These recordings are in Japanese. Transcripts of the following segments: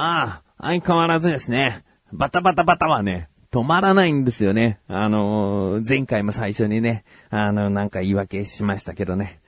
ああ、相変わらずですね。バタバタバタはね、止まらないんですよね。あのー前回も最初にね、あの、なんか言い訳しましたけどね。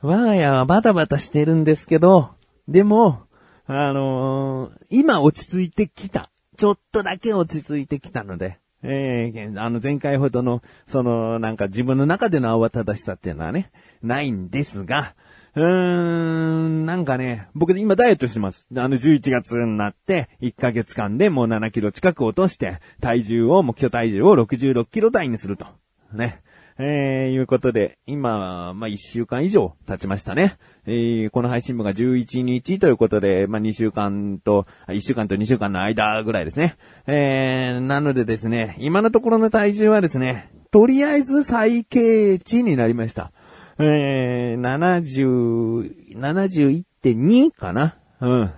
我が家はバタバタしてるんですけど、でも、あのー今落ち着いてきた。ちょっとだけ落ち着いてきたので、ええあの前回ほどの、その、なんか自分の中での慌ただしさっていうのはね、ないんですが、うーん、なんかね、僕今ダイエットしてます。あの11月になって、1ヶ月間でもう7キロ近く落として、体重を、目標体重を66キロ台にすると。ね。えー、いうことで、今、まあ、1週間以上経ちましたね。えー、この配信分が11日ということで、まあ、2週間と、1週間と2週間の間ぐらいですね。えー、なのでですね、今のところの体重はですね、とりあえず最軽値になりました。えー、70、71.2かなうん。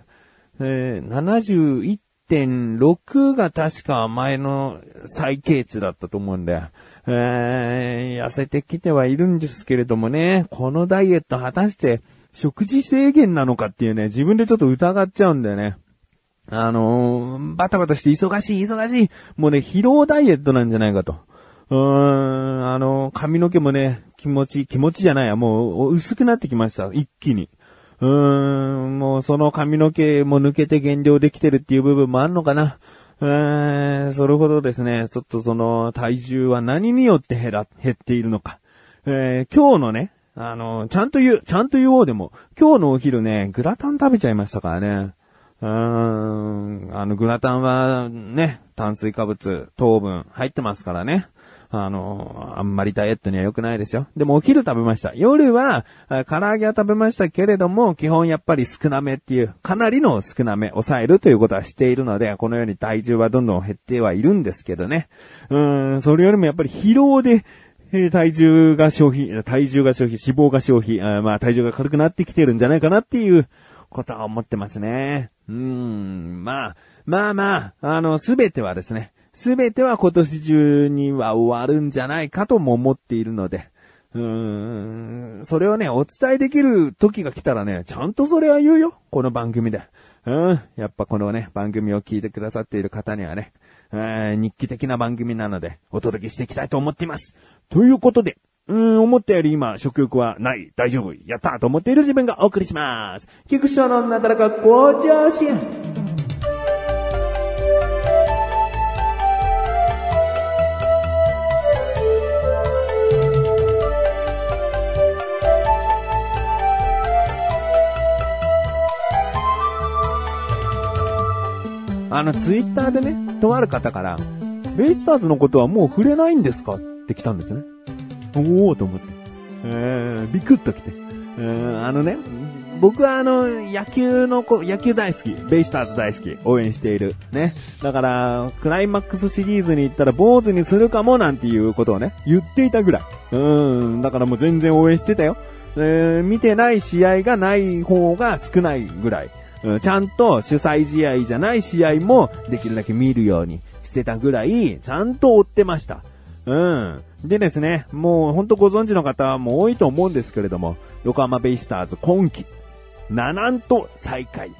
えー、71.6が確か前の最軽値だったと思うんで、えー、痩せてきてはいるんですけれどもね、このダイエット果たして食事制限なのかっていうね、自分でちょっと疑っちゃうんだよね。あのーバタバタして忙しい忙しい。もうね、疲労ダイエットなんじゃないかと。うーん、あの髪の毛もね、気持ち、気持ちじゃないや、もう薄くなってきました。一気に。うーん、もうその髪の毛も抜けて減量できてるっていう部分もあんのかな。えーん、それほどですね、ちょっとその体重は何によって減ら、減っているのか。えー、今日のね、あの、ちゃんと言う、ちゃんと言おうでも、今日のお昼ね、グラタン食べちゃいましたからね。うーん、あの、グラタンはね、炭水化物、糖分入ってますからね。あの、あんまりダイエットには良くないですよ。でもお昼食べました。夜は、唐揚げは食べましたけれども、基本やっぱり少なめっていう、かなりの少なめ、抑えるということはしているので、このように体重はどんどん減ってはいるんですけどね。うん、それよりもやっぱり疲労で、体重が消費、体重が消費、脂肪が消費、あまあ体重が軽くなってきてるんじゃないかなっていうことは思ってますね。うーん、まあ、まあまあ、あの、すべてはですね、すべては今年中には終わるんじゃないかとも思っているので、うーん、それをね、お伝えできる時が来たらね、ちゃんとそれは言うよ、この番組で。うん、やっぱこのね、番組を聞いてくださっている方にはね、えー日記的な番組なので、お届けしていきたいと思っています。ということで、うん、思ったより今、食欲はない、大丈夫、やったと思っている自分がお送りします。菊池のなだらか向上心。あの、ツイッターでね、とある方から、ベイスターズのことはもう触れないんですか？って来たんですね。おおと思って。えー、ビクッと来て。えー、あのね、僕はあの、野球の子、野球大好き。ベイスターズ大好き。応援している。ね。だから、クライマックスシリーズに行ったら坊主にするかもなんていうことをね、言っていたぐらい。うん、だからもう全然応援してたよ。えー、見てない試合がない方が少ないぐらい。うんちゃんと主催試合じゃない試合もできるだけ見るようにしてたぐらい、ちゃんと追ってました。うん。でですね、もうほんとご存知の方も多いと思うんですけれども、横浜ベイスターズ今季、ナナンと再開。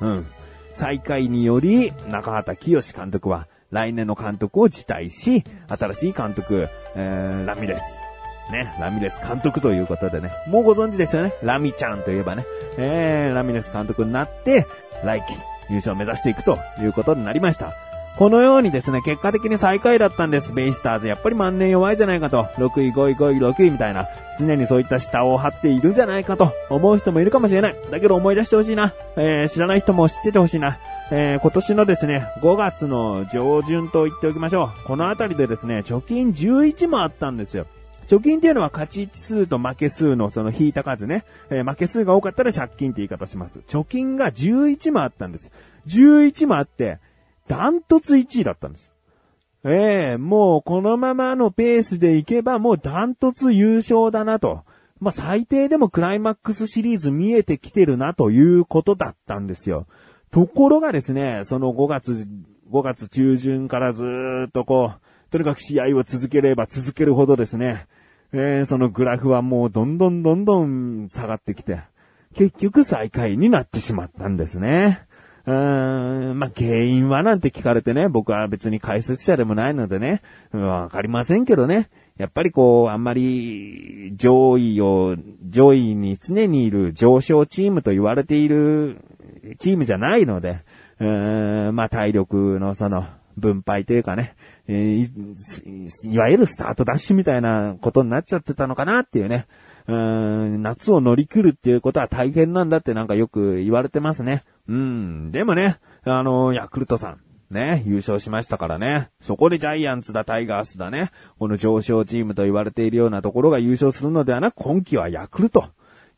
うん。再開により、中畑清監督は来年の監督を辞退し、新しい監督、えー、ラミレス。ね、ラミレス監督ということでね、もうご存知ですよね。ラミちゃんといえばね、えー、ラミレス監督になって、来季優勝を目指していくということになりました。このようにですね、結果的に最下位だったんです。ベイスターズ。やっぱり万年弱いじゃないかと。6位、5位、5位、6位みたいな。常にそういった下を張っているんじゃないかと思う人もいるかもしれない。だけど思い出してほしいな。えー、知らない人も知っててほしいな。えー、今年のですね、5月の上旬と言っておきましょう。このあたりでですね、貯金11もあったんですよ。貯金っていうのは勝ち数と負け数のその引いた数ね。えー負け数が多かったら借金って言い方します。貯金が11もあったんです。11もあって、ダントツ1位だったんです。ええもうこのままのペースでいけばもうダントツ優勝だなと。まあ、最低でもクライマックスシリーズ見えてきてるなということだったんですよ。ところがですね、その5月、5月中旬からずっとこう、とにかく試合を続ければ続けるほどですね、えーそのグラフはもうどんどんどんどん下がってきて、結局最下位になってしまったんですね。うーん、まあ、原因はなんて聞かれてね、僕は別に解説者でもないのでね、わかりませんけどね。やっぱりこう、あんまり上位を、上位に常にいる上昇チームと言われているチームじゃないので、うーん、まあ、体力のその分配というかね、えーいわゆるスタートダッシュみたいなことになっちゃってたのかなっていうね。うん、夏を乗り切るっていうことは大変なんだってなんかよく言われてますね。うん、でもね、あの、ヤクルトさん。ね、優勝しましたからね。そこでジャイアンツだ、タイガースだね。この上昇チームと言われているようなところが優勝するのではなく、今季はヤクルト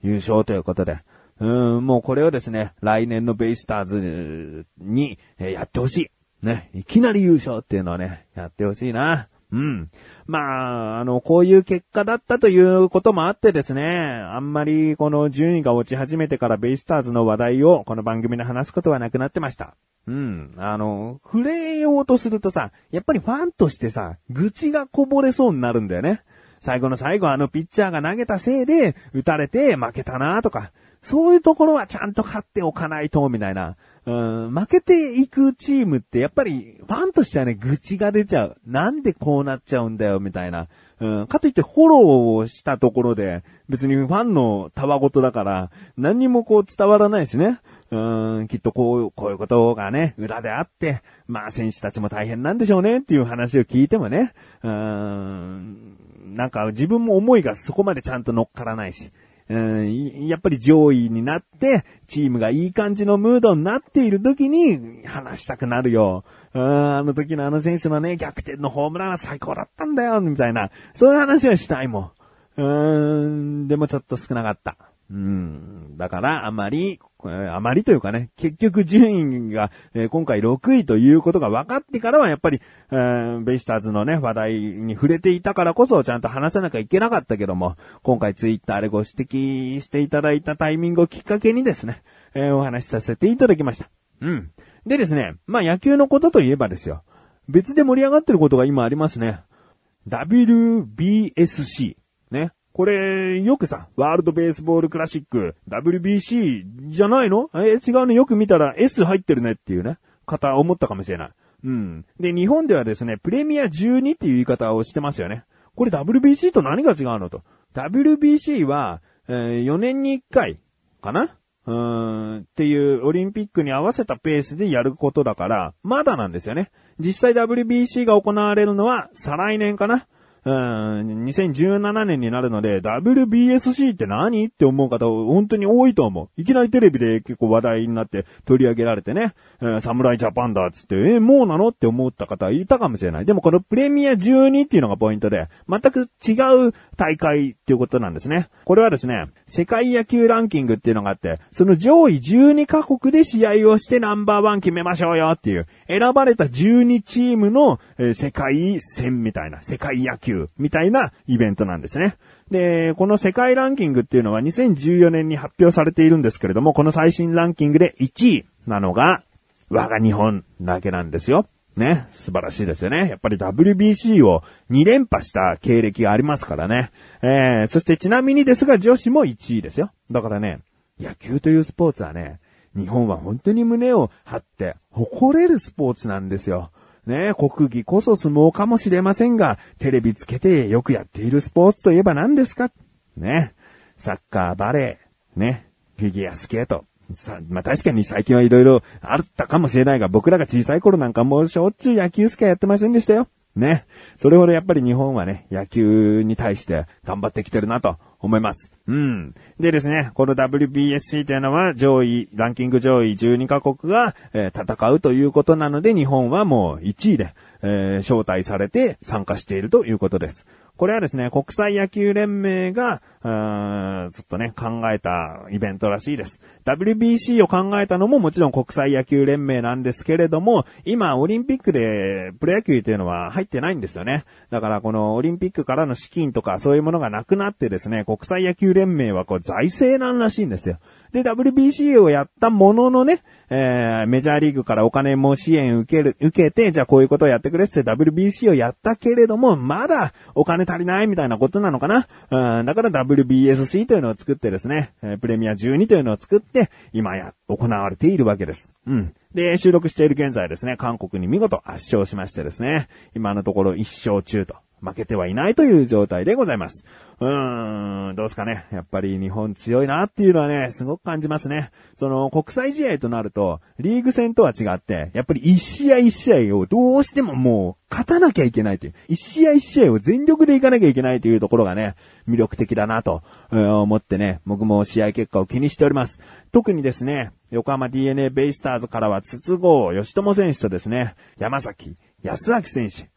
優勝ということで。うん、もうこれをですね、来年のベイスターズに、えやってほしい。ね、いきなり優勝っていうのをね、やってほしいな。うん。まあ、あの、こういう結果だったということもあってですね、あんまりこの順位が落ち始めてからベイスターズの話題をこの番組で話すことはなくなってました。うん。あの、触れようとするとさ、やっぱりファンとしてさ、愚痴がこぼれそうになるんだよね。最後の最後あのピッチャーが投げたせいで打たれて負けたなとか、そういうところはちゃんと勝っておかないと、みたいな。うん、負けていくチームってやっぱりファンとしてはね、愚痴が出ちゃう。なんでこうなっちゃうんだよ、みたいな。うん、かといってフォローをしたところで、別にファンのたわごとだから、何にもこう伝わらないしね。うん、きっとこう、こういうことがね、裏であって、まあ選手たちも大変なんでしょうねっていう話を聞いてもね、うん、なんか自分も思いがそこまでちゃんと乗っからないし、うん、やっぱり上位になって、チームがいい感じのムードになっている時に話したくなるよ。うん、あの時のあの選手のね、逆転のホームランは最高だったんだよ、みたいな。そういう話はしたいもん。うーん、でもちょっと少なかった。うん。だから、あまり、あまりというかね、結局順位が、えー今回6位ということが分かってからは、やっぱり、えーベイスターズのね、話題に触れていたからこそ、ちゃんと話さなきゃいけなかったけども、今回ツイッターでご指摘していただいたタイミングをきっかけにですね、えーお話しさせていただきました。うん。でですね、まあ野球のことといえばですよ。別で盛り上がってることが今ありますね。WBSC。これ、よくさ、ワールドベースボールクラシック、WBC じゃないの？え、違うね。よく見たら S 入ってるねっていうね、方思ったかもしれない。うん。で、日本ではですね、プレミア12っていう言い方をしてますよね。これ WBC と何が違うのと。WBC は、えー4年に1回かな？うーん、っていうオリンピックに合わせたペースでやることだから、まだなんですよね。実際 WBC が行われるのは再来年かなうん、2017年になるので、WBSC って何？って思う方本当に多いと思う。いきなりテレビで結構話題になって取り上げられてね、えー侍ジャパンだっつって、えーもうなの？って思った方いたかもしれない。でもこのプレミア12っていうのがポイントで、全く違う大会っていうことなんですね。これはですね、世界野球ランキングっていうのがあって、その上位12カ国で試合をしてナンバーワン決めましょうよっていう、選ばれた12チームの、え世界戦みたいな、世界野球みたいなイベントなんですね。で、この世界ランキングっていうのは2014年に発表されているんですけれども、この最新ランキングで1位なのが、我が日本だけなんですよ。ね。素晴らしいですよね。やっぱり WBC を2連覇した経歴がありますからね。えー、そしてちなみにですが女子も1位ですよ。だからね、野球というスポーツはね、日本は本当に胸を張って誇れるスポーツなんですよ。ね国技こそ相撲かもしれませんが、テレビつけてよくやっているスポーツといえば何ですか？ね。サッカー、バレー、ね。フィギュアスケート。さ、まあ、確かに最近はいろいろあったかもしれないが、僕らが小さい頃なんかもうしょっちゅう野球しかやってませんでしたよ。ね。それほどやっぱり日本はね、野球に対して頑張ってきてるなと思います。うん。でですね、この WBSC というのは上位、ランキング上位12カ国が、えー戦うということなので、日本はもう1位で、えー招待されて参加しているということです。これはですね、国際野球連盟が、うーんずっとね、考えたイベントらしいです。WBC を考えたのももちろん国際野球連盟なんですけれども、今オリンピックでプロ野球というのは入ってないんですよね。だからこのオリンピックからの資金とかそういうものがなくなってですね、国際野球連盟はこう財政難らしいんですよ。で、WBC をやったもののね、えー、メジャーリーグからお金も支援受ける、受けて、じゃあこういうことをやってくれって WBC をやったけれども、まだお金足りないみたいなことなのかな？うん、だから WBSC というのを作ってですね、えプレミア12というのを作って、今や、行われているわけです。うん。で、収録している現在ですね、韓国に見事圧勝しましてですね、今のところ1勝中と。負けてはいないという状態でございます。うーん、どうすかね。やっぱり日本強いなっていうのはね、すごく感じますね。その、国際試合となると、リーグ戦とは違って、やっぱり一試合一試合をどうしてももう、勝たなきゃいけないという。一試合一試合を全力でいかなきゃいけないというところがね、魅力的だなと、思ってね、僕も試合結果を気にしております。特にですね、横浜 DNA ベイスターズからは筒香義友選手とですね、山崎康明選手、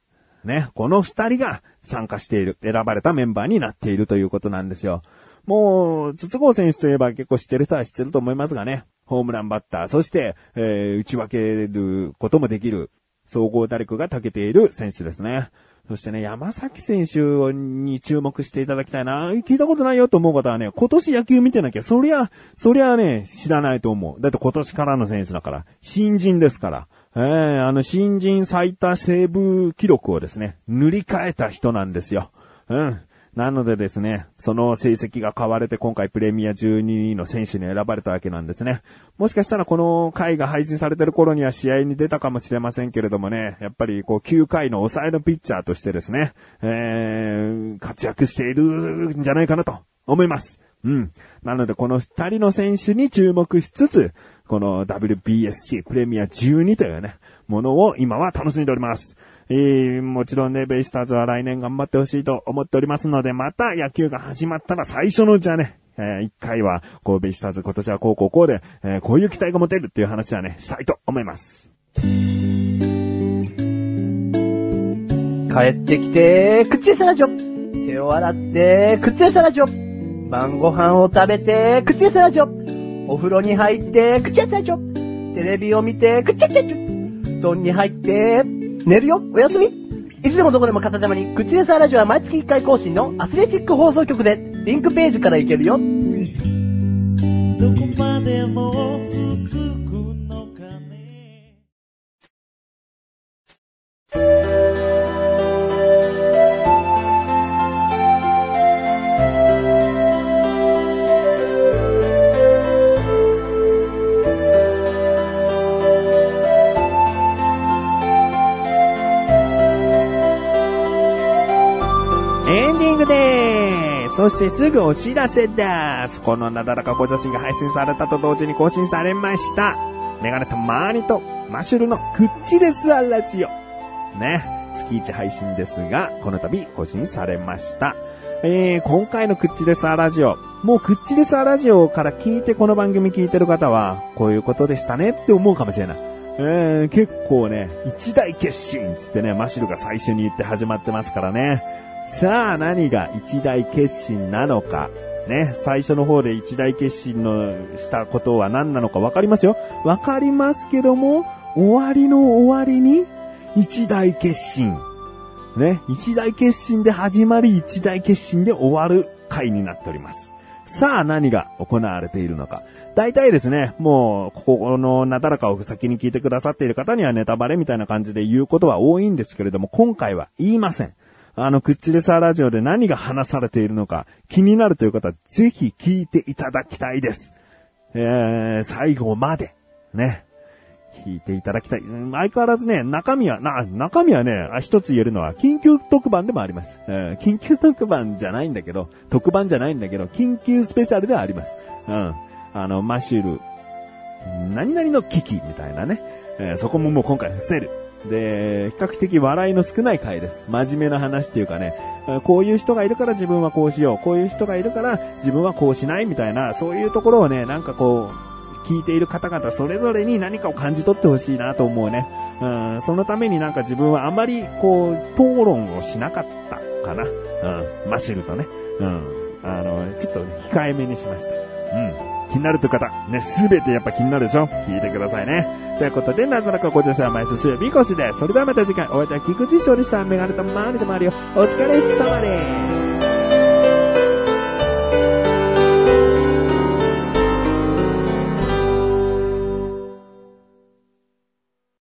ね、この二人が参加している、選ばれたメンバーになっているということなんですよ。もう、筒香選手といえば結構知ってる人は知ってると思いますがね、ホームランバッター、そして、えー、打ち分けることもできる、総合打力が長けている選手ですね。そしてね、山崎選手に注目していただきたいな。聞いたことないよと思う方はね、今年野球見てなきゃ、そりゃ、そりゃね、知らないと思う。だって今年からの選手だから。新人ですから。えー、あの、新人最多セーブ記録をですね、塗り替えた人なんですよ。うん。なのでですね、その成績が買われて今回プレミア12位の選手に選ばれたわけなんですね。もしかしたらこの回が配信されてる頃には試合に出たかもしれませんけれどもね、やっぱりこう9回の抑えのピッチャーとしてですね、えー、活躍しているんじゃないかなと思います。うん。なのでこの二人の選手に注目しつつ、この WBSC プレミア12というね、ものを今は楽しんでおります。えー、もちろんね、ベイスターズは来年頑張ってほしいと思っておりますので、また野球が始まったら最初のうちはね、えー、一回は、こう、ベイスターズ今年はこうこうこうで、えー、こういう期待が持てるっていう話はね、したいと思います。帰ってきて、口エサラジョ。手を洗って、口エサラジョ。晩ご飯を食べて、口エサラジョ。お風呂に入って、口エサラジョ。テレビを見て、口エサラジョ。布団に入って、寝るよおやすみいつでもどこでも片手間に、口レサーラジオは毎月1回更新のアスレチック放送局で、リンクページから行けるよ。そしてすぐお知らせです。このなだらかご女子が配信されたと同時に更新されました。メガネとマーニとマッシュルのクッチレスアラジオ。ね。月1配信ですが、この度更新されました。えー、今回のクッチレスアラジオ。もうクッチレスアラジオから聞いてこの番組聞いてる方は、こういうことでしたねって思うかもしれない。えー、結構ね、一大決心つってね、マシルが最初に言って始まってますからね。さあ、何が一大決心なのか。ね、最初の方で一大決心のしたことは何なのかわかりますよ。わかりますけども、終わりの終わりに、一大決心。ね、一大決心で始まり、一大決心で終わる回になっております。さあ何が行われているのか。大体ですね、もう、ここのなだらかを先に聞いてくださっている方にはネタバレみたいな感じで言うことは多いんですけれども、今回は言いません。あの、クッチレサーラジオで何が話されているのか気になるという方はぜひ聞いていただきたいです。えー、最後まで、ね、聞いていただきたい。相変わらずね、中身は、な、中身はね、一つ言えるのは、緊急特番でもあります。えー、緊急特番じゃないんだけど、特番じゃないんだけど、緊急スペシャルではあります。うん。あの、マシュル、何々の危機みたいなね。えー、そこももう今回伏せる。で、比較的笑いの少ない回です。真面目な話っていうかね、こういう人がいるから自分はこうしよう、こういう人がいるから自分はこうしないみたいな、そういうところをね、なんかこう、聞いている方々それぞれに何かを感じ取ってほしいなと思うね。うん、そのためになんか自分はあまりこう、討論をしなかったかな。うん、マシルとね。うん、あの、ちょっと控えめにしました。うん。気になるという方、ね、すべてやっぱ気になるでしょ？聞いてくださいね。ということで、なんとなくご乗車は毎週水曜日更新です。それではまた次回、お会いいたい菊池勝利さんメガネと周りと周りをお疲れ様です。